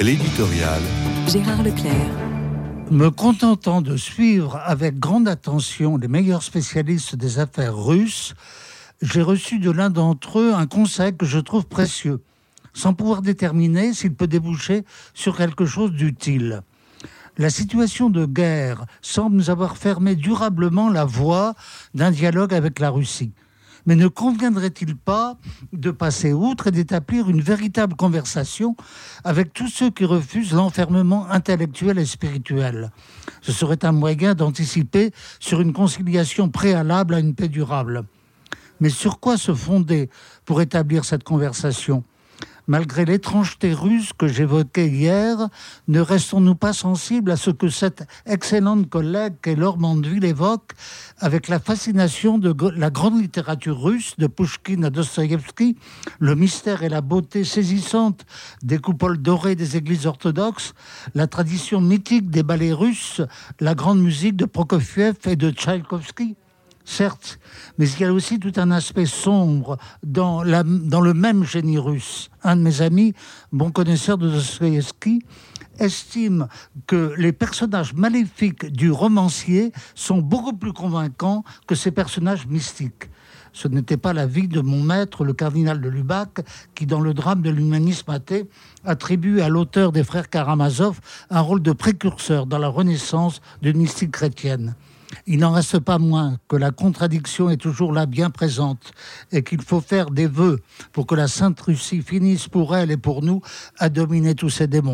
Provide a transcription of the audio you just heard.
L'éditorial. Gérard Leclerc. Me contentant de suivre avec grande attention les meilleurs spécialistes des affaires russes, j'ai reçu de l'un d'entre eux un conseil que je trouve précieux, sans pouvoir déterminer s'il peut déboucher sur quelque chose d'utile. La situation de guerre semble nous avoir fermé durablement la voie d'un dialogue avec la Russie. Mais ne conviendrait-il pas de passer outre et d'établir une véritable conversation avec tous ceux qui refusent l'enfermement intellectuel et spirituel? Ce serait un moyen d'anticiper sur une conciliation préalable à une paix durable. Mais sur quoi se fonder pour établir cette conversation? Malgré l'étrangeté russe que j'évoquais hier, ne restons-nous pas sensibles à ce que cette excellente collègue qu'est Laure Mandeville évoque avec la fascination de la grande littérature russe, de Pushkin à Dostoïevski, le mystère et la beauté saisissante des coupoles dorées des églises orthodoxes, la tradition mythique des ballets russes, la grande musique de Prokofiev et de Tchaïkovski certes, mais il y a aussi tout un aspect sombre dans, le même génie russe. Un de mes amis, bon connaisseur de Dostoevsky, estime que les personnages maléfiques du romancier sont beaucoup plus convaincants que ces personnages mystiques. Ce n'était pas l'avis de mon maître, le cardinal de Lubac, qui, dans le drame de l'humanisme athée, attribue à l'auteur des frères Karamazov un rôle de précurseur dans la renaissance d'une mystique chrétienne. Il n'en reste pas moins que la contradiction est toujours là bien présente et qu'il faut faire des vœux pour que la Sainte Russie finisse pour elle et pour nous à dominer tous ces démons.